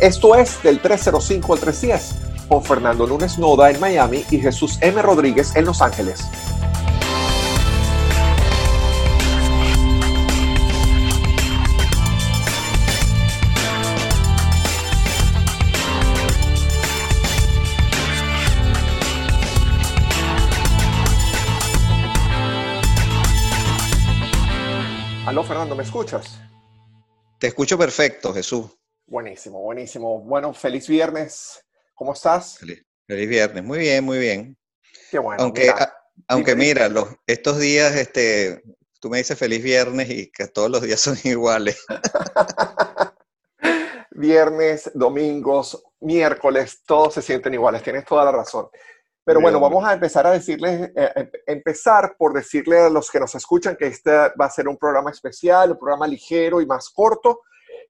Esto es del 305 al 310 con Fernando Lunes Noda en Miami y Jesús M. Rodríguez en Los Ángeles. Aló, Fernando, ¿me escuchas? Te escucho perfecto, Jesús. Buenísimo, buenísimo. Bueno, feliz viernes. ¿Cómo estás? Feliz, viernes. Muy bien, muy bien. Qué bueno. Aunque mira, aunque mira los, estos días, este, tú me dices feliz viernes y que todos los días son iguales. viernes, domingos, miércoles, todos se sienten iguales. Tienes toda la razón. Pero bueno, vamos a empezar a decirles, eh, em, empezar por decirle a los que nos escuchan que este va a ser un programa especial, un programa ligero y más corto.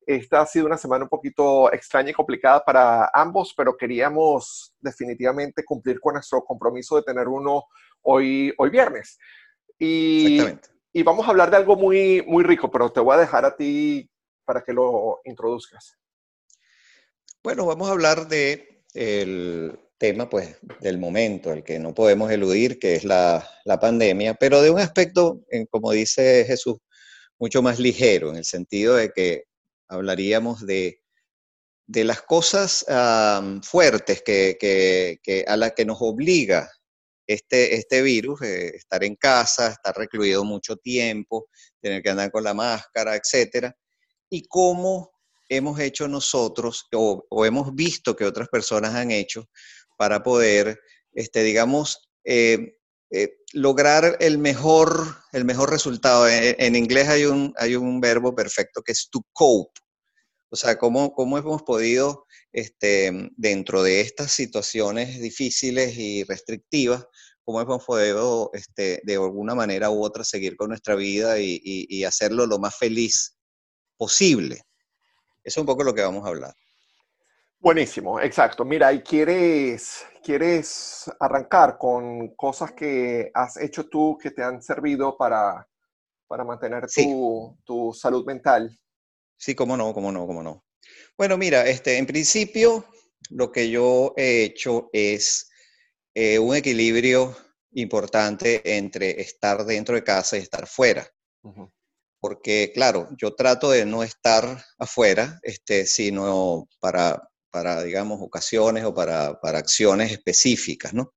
Esta ha sido una semana un poquito extraña y complicada para ambos, pero queríamos definitivamente cumplir con nuestro compromiso de tener uno hoy, hoy viernes. Y, y vamos a hablar de algo muy, muy rico, pero te voy a dejar a ti para que lo introduzcas. Bueno, vamos a hablar de el tema pues del momento, el que no podemos eludir, que es la, la pandemia, pero de un aspecto, como dice Jesús, mucho más ligero, en el sentido de que hablaríamos de, de las cosas fuertes que, que, a las que nos obliga este, este virus, eh, estar en casa, estar recluido mucho tiempo, tener que andar con la máscara, etcétera, y cómo hemos hecho nosotros o, o, hemos visto que otras personas han hecho para poder, este, digamos, eh, eh, lograr el mejor, el mejor resultado. En, inglés hay un, hay un verbo perfecto que es to cope. O sea, cómo, cómo hemos podido, este, dentro de estas situaciones difíciles y restrictivas, cómo hemos podido, este, de alguna manera u otra, seguir con nuestra vida y, y hacerlo lo más feliz posible. Eso es un poco lo que vamos a hablar. Buenísimo, exacto. Mira, ¿y quieres, quieres arrancar con cosas que has hecho tú que te han servido para, para mantener tu, tu, salud mental? Sí, cómo no, cómo no, cómo no. Bueno, mira, este, en principio lo que yo he hecho es eh, un equilibrio importante entre estar dentro de casa y estar fuera. Porque, claro, yo trato de no estar afuera, este, sino para para, digamos, ocasiones o para, para acciones específicas, ¿no?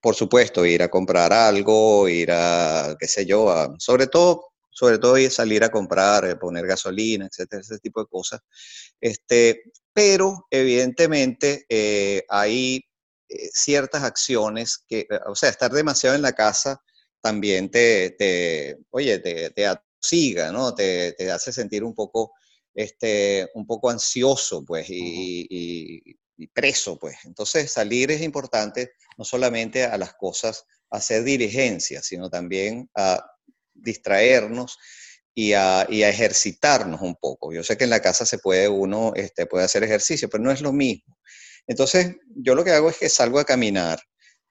Por supuesto, ir a comprar algo, ir a, qué sé yo, sobre todo sobre todo ir salir a comprar, eh, poner gasolina, etcétera, ese tipo de cosas. Este, pero evidentemente eh, hay eh, ciertas acciones que, o sea, estar demasiado en la casa también te, te oye, te, te atosiga, ¿no? Te, te, hace sentir un poco este, un poco ansioso, pues, y, preso, pues. Entonces, salir es importante no solamente a las cosas, a hacer dirigencia, sino también a distraernos y a, ejercitarnos un poco. Yo sé que en la casa se puede uno, este, puede hacer ejercicio, pero no es lo mismo. Entonces, yo lo que hago es que salgo a caminar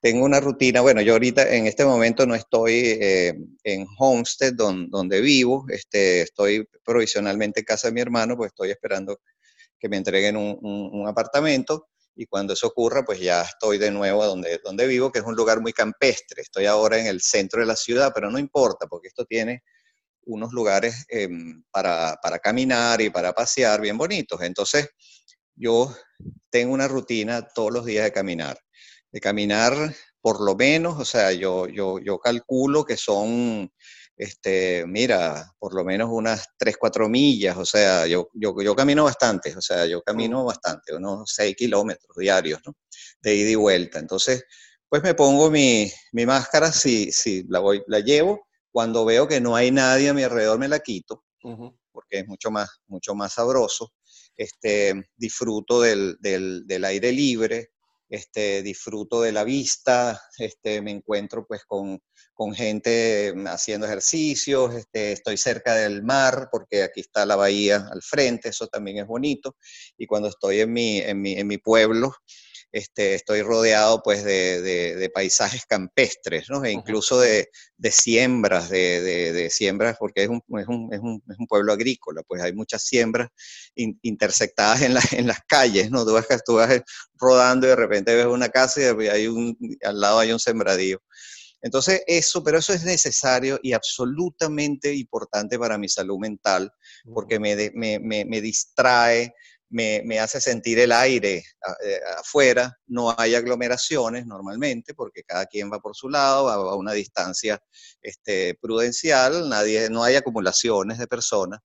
tengo una rutina, bueno, yo ahorita en este momento no estoy eh, en Homestead, donde vivo, este, estoy provisionalmente en casa de mi hermano, pues estoy esperando que me entreguen un, apartamento y cuando eso ocurra, pues ya estoy de nuevo donde, donde vivo, que es un lugar muy campestre. Estoy ahora en el centro de la ciudad, pero no importa, porque esto tiene unos lugares em, para, para caminar y para pasear bien bonitos. Entonces, yo tengo una rutina todos los días de caminar de caminar por lo menos, o sea, yo, yo, yo calculo que son, este, mira, por lo menos unas 3, 4 millas, o sea, yo, yo, yo camino bastante, o sea, yo camino bastante, unos 6 kilómetros diarios, ¿no? De ida y vuelta. Entonces, pues me pongo mi, mi máscara, si, si la, voy, la llevo, cuando veo que no hay nadie a mi alrededor me la quito, porque es mucho más, mucho más sabroso. Este, disfruto del, del, del aire libre, este, disfruto de la vista, este, me encuentro pues con, con gente haciendo ejercicios, este, estoy cerca del mar porque aquí está la bahía al frente, eso también es bonito. Y cuando estoy en mi, en mi, en mi pueblo, este, estoy rodeado pues de, paisajes campestres, ¿no? E incluso de, siembras, de, siembras, porque es un, es, un, es, un, es un, pueblo agrícola, pues hay muchas siembras intersectadas en, en las calles, ¿no? Tú vas, tú vas rodando y de repente ves una casa y hay un, al lado hay un sembradío. Entonces, eso, pero eso es necesario y absolutamente importante para mi salud mental, porque me, me, me distrae, me, hace sentir el aire eh, afuera, no hay aglomeraciones normalmente, porque cada quien va por su lado, a una distancia este, prudencial, nadie, no hay acumulaciones de personas.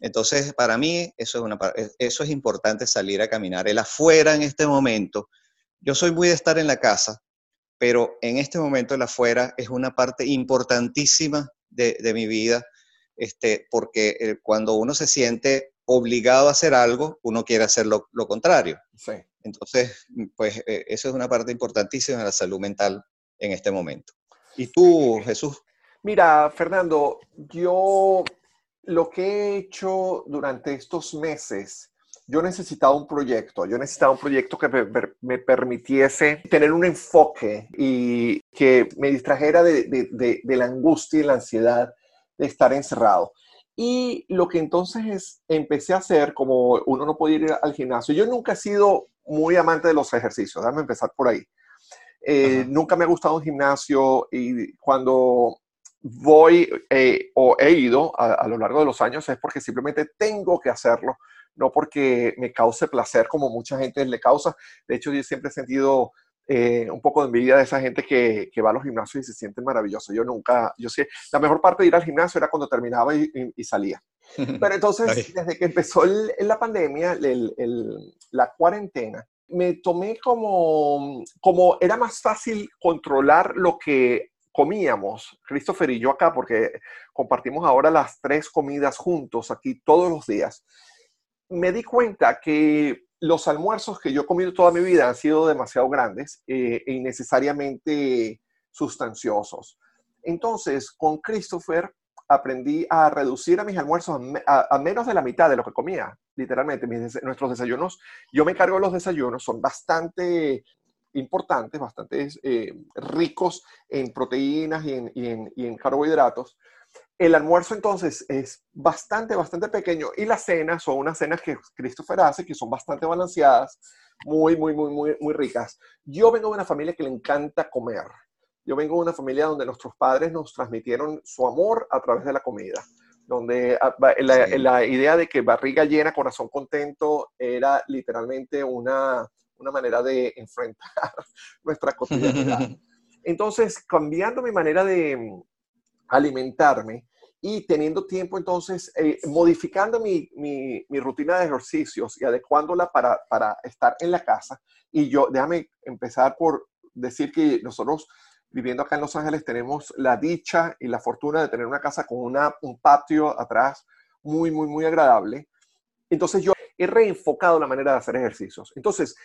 Entonces, para mí, eso es, eso es importante salir a caminar. El afuera en este momento, yo soy muy de estar en la casa, pero en este momento el afuera es una parte importantísima de, mi vida, este, porque eh, cuando uno se siente obligado a hacer algo, uno quiere hacer lo, contrario. Entonces, pues eh, eso es una parte importantísima de la salud mental en este momento. ¿Y tú, Jesús? Mira, Fernando, yo lo que he hecho durante estos meses, yo necesitaba un proyecto, yo necesitaba un proyecto que me, permitiese tener un enfoque y que me distrajera de la angustia y la ansiedad de estar encerrado. Y lo que entonces es, empecé a hacer, como uno no podía ir al gimnasio, yo nunca he sido muy amante de los ejercicios, déjame empezar por ahí. Eh, nunca me ha gustado un gimnasio y cuando voy eh, o he ido a, a, lo largo de los años es porque simplemente tengo que hacerlo, no porque me cause placer como mucha gente le causa. De hecho, yo siempre he sentido eh, un poco de envidia de esa gente que, que, va a los gimnasios y se sienten maravillosos. Yo nunca, yo sé, la mejor parte de ir al gimnasio era cuando terminaba y, salía. Pero entonces, desde que empezó la pandemia, la cuarentena, me tomé como, como era más fácil controlar lo que comíamos, Christopher y yo acá, porque compartimos ahora las tres comidas juntos aquí todos los días, me di cuenta que los almuerzos que yo he comido toda mi vida han sido demasiado grandes eh, e innecesariamente sustanciosos. Entonces, con Christopher aprendí a reducir a mis almuerzos a, menos de la mitad de lo que comía, literalmente. nuestros desayunos, yo me cargo de los desayunos, son bastante importantes, bastante eh, ricos en proteínas y en carbohidratos. El almuerzo entonces es bastante, bastante pequeño y las cenas son unas cenas que Christopher hace que son bastante balanceadas, muy, muy, muy, muy, muy ricas. Yo vengo de una familia que le encanta comer. Yo vengo de una familia donde nuestros padres nos transmitieron su amor a través de la comida, donde ah, la, idea de que barriga llena, corazón contento era literalmente una, una manera de enfrentar nuestra cotidianidad. Entonces, cambiando mi manera de, alimentarme y teniendo tiempo entonces, eh, modificando mi, mi, mi, rutina de ejercicios y adecuándola para, para estar en la casa. Y yo, déjame empezar por decir que nosotros viviendo acá en Los Ángeles tenemos la dicha y la fortuna de tener una casa con una, un patio atrás muy, muy, muy agradable. Entonces yo he reenfocado la manera de hacer ejercicios. Entonces,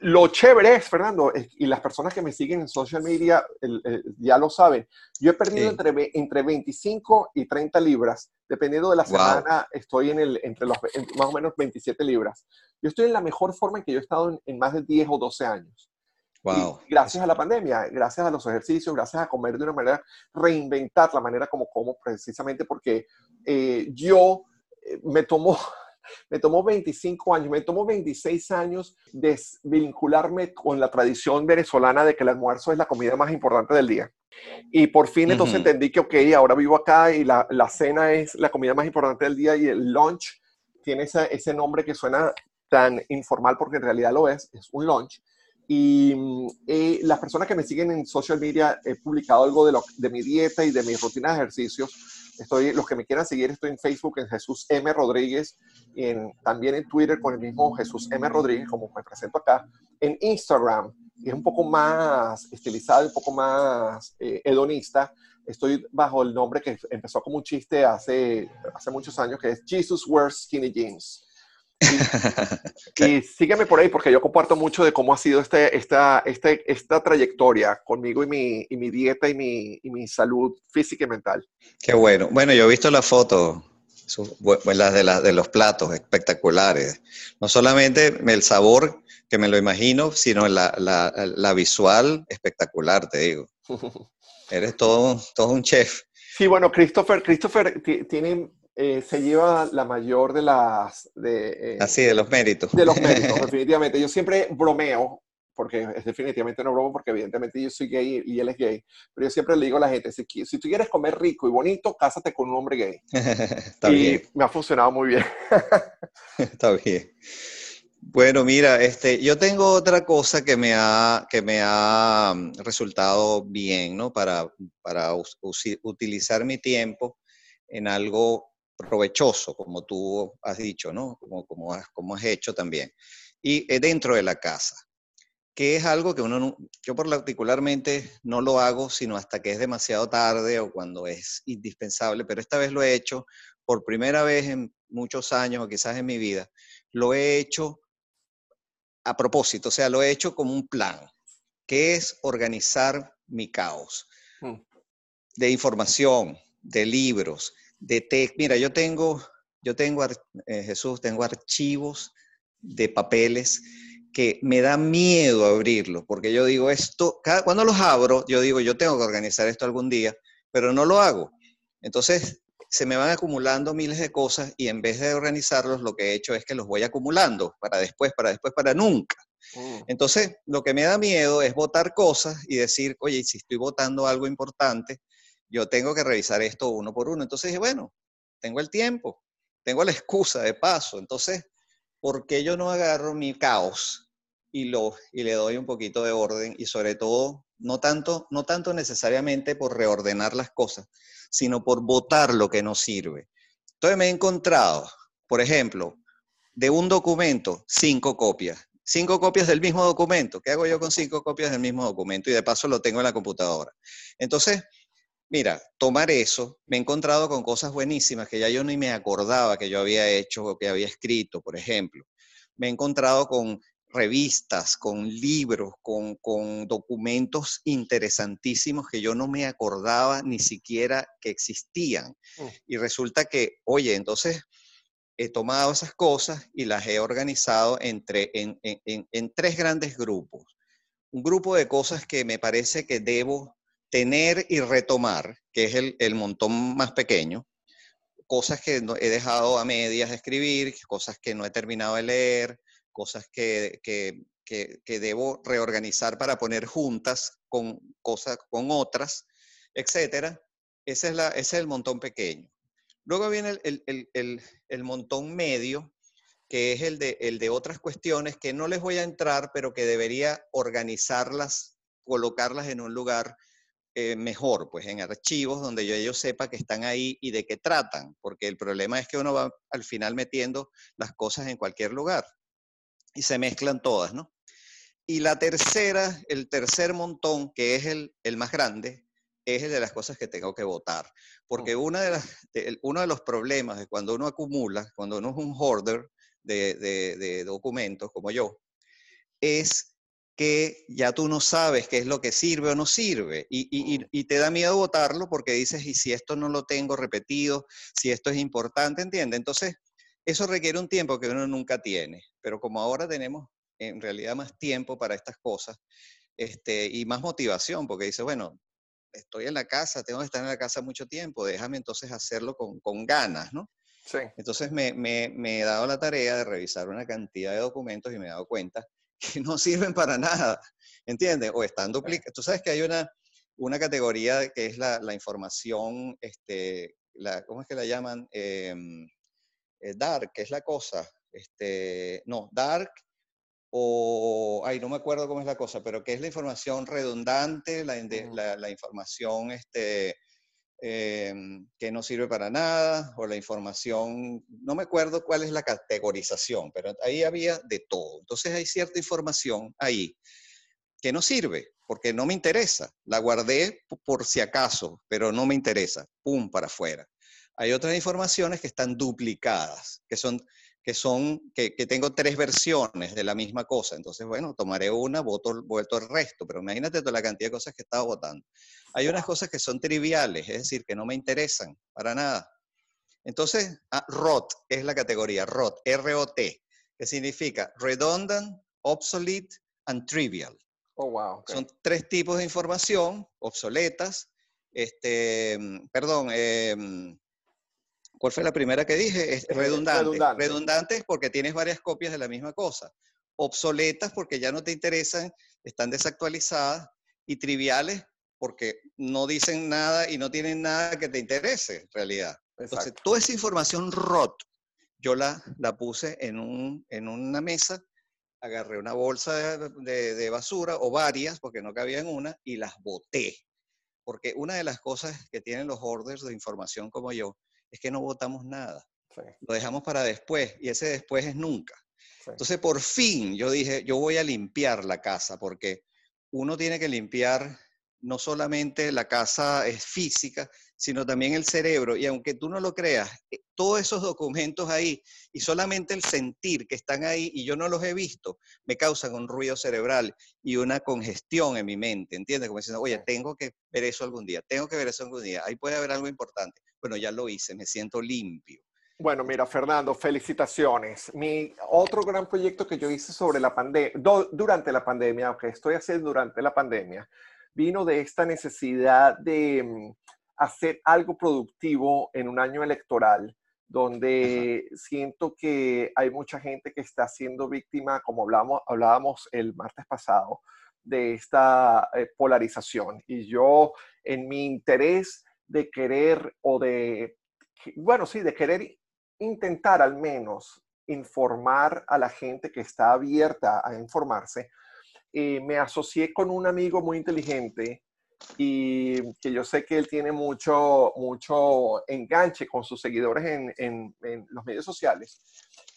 lo chévere es, Fernando, y las personas que me siguen en social media ya lo saben, yo he perdido entre, entre 25 y 30 libras, dependiendo de la semana, estoy en el, entre los más o menos 27 libras. Yo estoy en la mejor forma en que yo he estado en, más de 10 o 12 años. Wow. gracias a la pandemia, gracias a los ejercicios, gracias a comer de una manera, reinventar la manera como como, precisamente porque eh, yo eh, me tomo me tomó 25 años, me tomó 26 años desvincularme con la tradición venezolana de que el almuerzo es la comida más importante del día. Y por fin entonces entendí que, ok, ahora vivo acá y la, la, cena es la comida más importante del día y el lunch tiene ese, ese nombre que suena tan informal porque en realidad lo es, es un lunch. Y, eh, las personas que me siguen en social media, he publicado algo de, lo, de mi dieta y de mis rutinas de ejercicios Estoy, los que me quieran seguir, estoy en Facebook en Jesús M. Rodríguez, y en, también en Twitter con el mismo Jesús M. Rodríguez, como me presento acá, en Instagram, y es un poco más estilizado, un poco más eh, hedonista. Estoy bajo el nombre que empezó como un chiste hace, hace muchos años, que es Jesus Wears Skinny Jeans. Y, sígueme por ahí porque yo comparto mucho de cómo ha sido este, esta, este, esta trayectoria conmigo y mi, y mi dieta y mi, y mi, salud física y mental. Qué bueno. Bueno, yo he visto la foto las de, de los platos espectaculares. No solamente el sabor, que me lo imagino, sino la, la, visual espectacular, te digo. Eres todo, todo un chef. Sí, bueno, Christopher, Christopher tiene, eh, se lleva la mayor de las... De, eh, Así, de los méritos. De los méritos, definitivamente. Yo siempre bromeo porque es definitivamente no broma, porque evidentemente yo soy gay y él es gay, pero yo siempre le digo a la gente, si, si tú quieres comer rico y bonito, cásate con un hombre gay. Está y me ha funcionado muy bien. Está bien. Bueno, mira, este, yo tengo otra cosa que me ha, que me ha mm, resultado bien, ¿no? Para, para utilizar mi tiempo en algo provechoso, como tú has dicho, ¿no? Como, como, has, como has hecho también. Y eh, dentro de la casa que es algo que uno, yo particularmente no lo hago sino hasta que es demasiado tarde o cuando es indispensable, pero esta vez lo he hecho por primera vez en muchos años o quizás en mi vida, lo he hecho a propósito, o sea, lo he hecho como un plan, que es organizar mi caos mm. de información, de libros, de texto. Mira, yo tengo, yo tengo, eh, Jesús, tengo archivos de papeles que me da miedo abrirlo, porque yo digo esto, cada, cuando los abro, yo digo, yo tengo que organizar esto algún día, pero no lo hago. Entonces, se me van acumulando miles de cosas y en vez de organizarlos, lo que he hecho es que los voy acumulando para después, para después, para nunca. Mm. Entonces, lo que me da miedo es votar cosas y decir, oye, si estoy votando algo importante, yo tengo que revisar esto uno por uno. Entonces bueno, tengo el tiempo, tengo la excusa de paso. Entonces, ¿por qué yo no agarro mi caos y, lo, y le doy un poquito de orden y sobre todo, no tanto, no tanto necesariamente por reordenar las cosas, sino por votar lo que no sirve. Entonces me he encontrado, por ejemplo, de un documento, cinco copias. Cinco copias del mismo documento. ¿Qué hago yo con cinco copias del mismo documento? Y de paso lo tengo en la computadora. Entonces, mira, tomar eso, me he encontrado con cosas buenísimas que ya yo ni me acordaba que yo había hecho o que había escrito, por ejemplo. Me he encontrado con revistas, con libros, con, documentos interesantísimos que yo no me acordaba ni siquiera que existían. Mm. Y resulta que, oye, entonces he tomado esas cosas y las he organizado entre, en, en tres grandes grupos. Un grupo de cosas que me parece que debo tener y retomar, que es el, el montón más pequeño, cosas que he dejado a medias de escribir, cosas que no he terminado de leer, cosas que, que, que, debo reorganizar para poner juntas con cosas, con otras, etcétera. Ese es, la, ese es el montón pequeño. Luego viene el, el, el, el, montón medio, que es el de, el de otras cuestiones que no les voy a entrar, pero que debería organizarlas, colocarlas en un lugar eh, mejor, pues en archivos donde yo, ellos sepa que están ahí y de qué tratan, porque el problema es que uno va al final metiendo las cosas en cualquier lugar y se mezclan todas, ¿no? Y la tercera, el tercer montón, que es el, el más grande, es el de las cosas que tengo que votar. Porque una de las, uno de los problemas de cuando uno acumula, cuando uno es un hoarder de, de, de documentos como yo, es que ya tú no sabes qué es lo que sirve o no sirve y, y, y, te da miedo votarlo porque dices, y si esto no lo tengo repetido, si esto es importante, ¿entiendes? Entonces, eso requiere un tiempo que uno nunca tiene, pero como ahora tenemos en realidad más tiempo para estas cosas este, y más motivación, porque dice, bueno, estoy en la casa, tengo que estar en la casa mucho tiempo, déjame entonces hacerlo con, con ganas, ¿no? Sí. Entonces me, me, me, he dado la tarea de revisar una cantidad de documentos y me he dado cuenta que no sirven para nada, ¿entiendes? O están duplicados. Tú sabes que hay una, una categoría que es la, la información, este, la, ¿cómo es que la llaman? Eh, eh, dark, que es la cosa, este, no, dark o, ay, no me acuerdo cómo es la cosa, pero que es la información redundante, la, la, información este, em, que no sirve para nada, o la información, no me acuerdo cuál es la categorización, pero ahí había de todo. Entonces hay cierta información ahí que no sirve, porque no me interesa. La guardé por si acaso, pero no me interesa. Pum, para afuera. Hay otras informaciones que están duplicadas, que son, que son, que, tengo tres versiones de la misma cosa. Entonces, bueno, tomaré una, voto, voto el resto, pero imagínate toda la cantidad de cosas que he estado votando. Hay unas cosas que son triviales, es decir, que no me interesan para nada. Entonces, ah, ROT es la categoría, ROT, R-O-T, que significa redundant, obsolete and trivial. Oh, wow. Son tres tipos de información obsoletas. Este, perdón, em, ¿cuál fue la primera que dije? Es redundante. redundante. Redundantes porque tienes varias copias de la misma cosa. Obsoletas porque ya no te interesan, están desactualizadas. Y triviales porque no dicen nada y no tienen nada que te interese en realidad. Entonces, toda esa información ROT, yo la, la puse en, un, en una mesa, agarré una bolsa de, de, basura o varias, porque no cabía en una, y las boté. Porque una de las cosas que tienen los orders de información como yo es que no votamos nada. Lo dejamos para después y ese después es nunca. Entonces, por fin yo dije, yo voy a limpiar la casa porque uno tiene que limpiar no solamente la casa es física, sino también el cerebro. Y aunque tú no lo creas, eh, todos esos documentos ahí y solamente el sentir que están ahí y yo no los he visto, me causan un ruido cerebral y una congestión en mi mente, ¿entiendes? Como diciendo, oye, tengo que ver eso algún día, tengo que ver eso algún día, ahí puede haber algo importante. Bueno, ya lo hice, me siento limpio. Bueno, mira, Fernando, felicitaciones. Mi otro gran proyecto que yo hice sobre la pandemia, durante la pandemia, o que estoy haciendo durante la pandemia, vino de esta necesidad de mm, hacer algo productivo en un año electoral, donde siento que hay mucha gente que está siendo víctima, como hablamos, hablábamos el martes pasado, de esta eh, polarización. Y yo, en mi interés de querer o de, bueno, sí, de querer intentar al menos informar a la gente que está abierta a informarse, eh, me asocié con un amigo muy inteligente y que yo sé que él tiene mucho, mucho enganche con sus seguidores en, en, los medios sociales.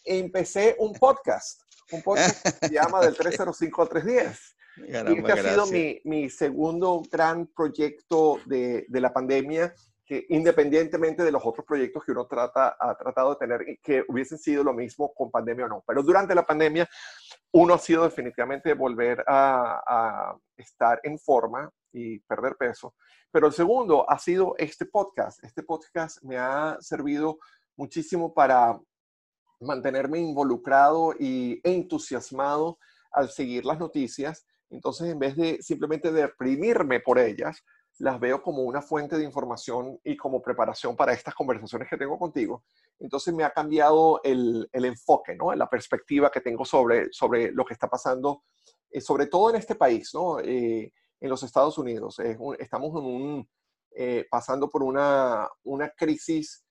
E empecé un podcast, un podcast que se llama Del 305 al 310. y este ha sido mi, mi, segundo gran proyecto de, de la pandemia que independientemente de los otros proyectos que uno trata, ha tratado de tener, que hubiesen sido lo mismo con pandemia o no. Pero durante la pandemia, uno ha sido definitivamente volver a, estar en forma y perder peso. Pero el segundo ha sido este podcast. Este podcast me ha servido muchísimo para mantenerme involucrado y entusiasmado al seguir las noticias. Entonces, en vez de simplemente deprimirme por ellas, las veo como una fuente de información y como preparación para estas conversaciones que tengo contigo. Entonces me ha cambiado el, el enfoque, ¿no? La perspectiva que tengo sobre, sobre lo que está pasando, eh, sobre todo en este país, ¿no? Eh, en los Estados Unidos. estamos en un, eh, pasando por una, una crisis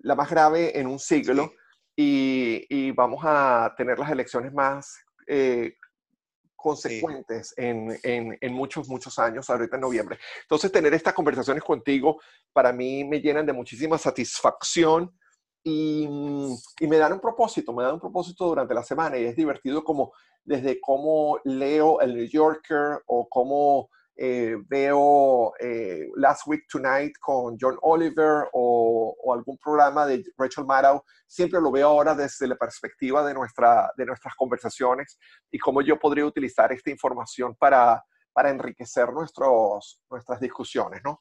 la más grave en un siglo y, y, vamos a tener las elecciones más consecuentes en, en, en, muchos, muchos años, ahorita en noviembre. Entonces, tener estas conversaciones contigo para mí me llenan de muchísima satisfacción y, y, me dan un propósito, me dan un propósito durante la semana y es divertido como desde cómo leo el New Yorker o cómo eh, veo eh, Last Week Tonight con John Oliver o, algún programa de Rachel Maddow, siempre lo veo ahora desde la perspectiva de, nuestra, de nuestras conversaciones y cómo yo podría utilizar esta información para, para enriquecer nuestros, nuestras discusiones, ¿no?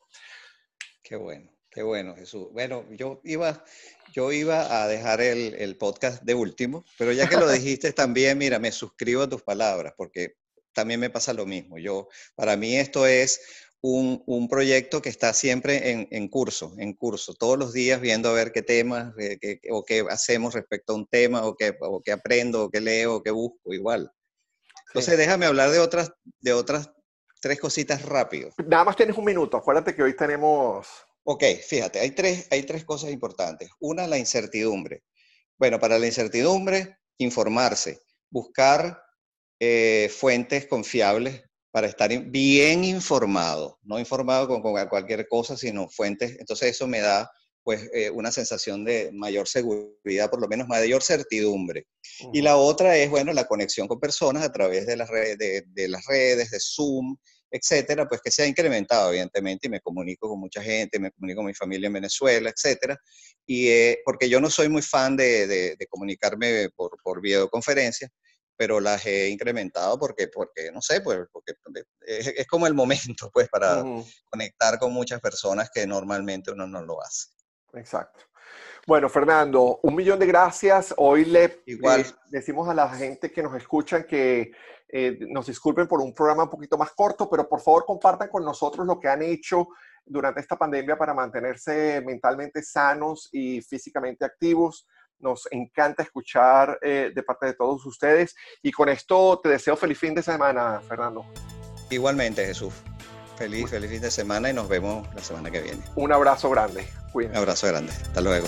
Qué bueno. Qué bueno, Jesús. Bueno, yo iba, yo iba a dejar el, el, podcast de último, pero ya que lo dijiste también, mira, me suscribo a tus palabras, porque también me pasa lo mismo. Yo, para mí esto es un, un proyecto que está siempre en, en, curso, en curso, todos los días viendo a ver qué temas qué, o qué hacemos respecto a un tema o qué, o qué aprendo o qué leo o qué busco, igual. Entonces déjame hablar de otras, de otras tres cositas rápido. Nada más tienes un minuto, acuérdate que hoy tenemos... Ok, fíjate, hay tres, hay tres cosas importantes. Una, la incertidumbre. Bueno, para la incertidumbre, informarse, buscar eh, fuentes confiables para estar bien informado, no informado con, cualquier cosa, sino fuentes. Entonces eso me da pues eh, una sensación de mayor seguridad, por lo menos mayor certidumbre. Y la otra es, bueno, la conexión con personas a través de las redes, de, las redes, de Zoom, etcétera, pues que se ha incrementado, evidentemente, y me comunico con mucha gente, me comunico con mi familia en Venezuela, etcétera, y eh, porque yo no soy muy fan de, de comunicarme por, por videoconferencia, pero las he incrementado porque, porque no sé, pues, porque es, como el momento, pues, para conectar con muchas personas que normalmente uno no lo hace. Exacto. Bueno, Fernando, un millón de gracias. Hoy le Igual. eh, decimos a la gente que nos escuchan que eh, nos disculpen por un programa un poquito más corto, pero por favor compartan con nosotros lo que han hecho durante esta pandemia para mantenerse mentalmente sanos y físicamente activos. Nos encanta escuchar eh, de parte de todos ustedes. Y con esto te deseo feliz fin de semana, Fernando. Igualmente, Jesús. Feliz, feliz fin de semana y nos vemos la semana que viene. Un abrazo grande. Un Cuídense. abrazo grande. Hasta luego.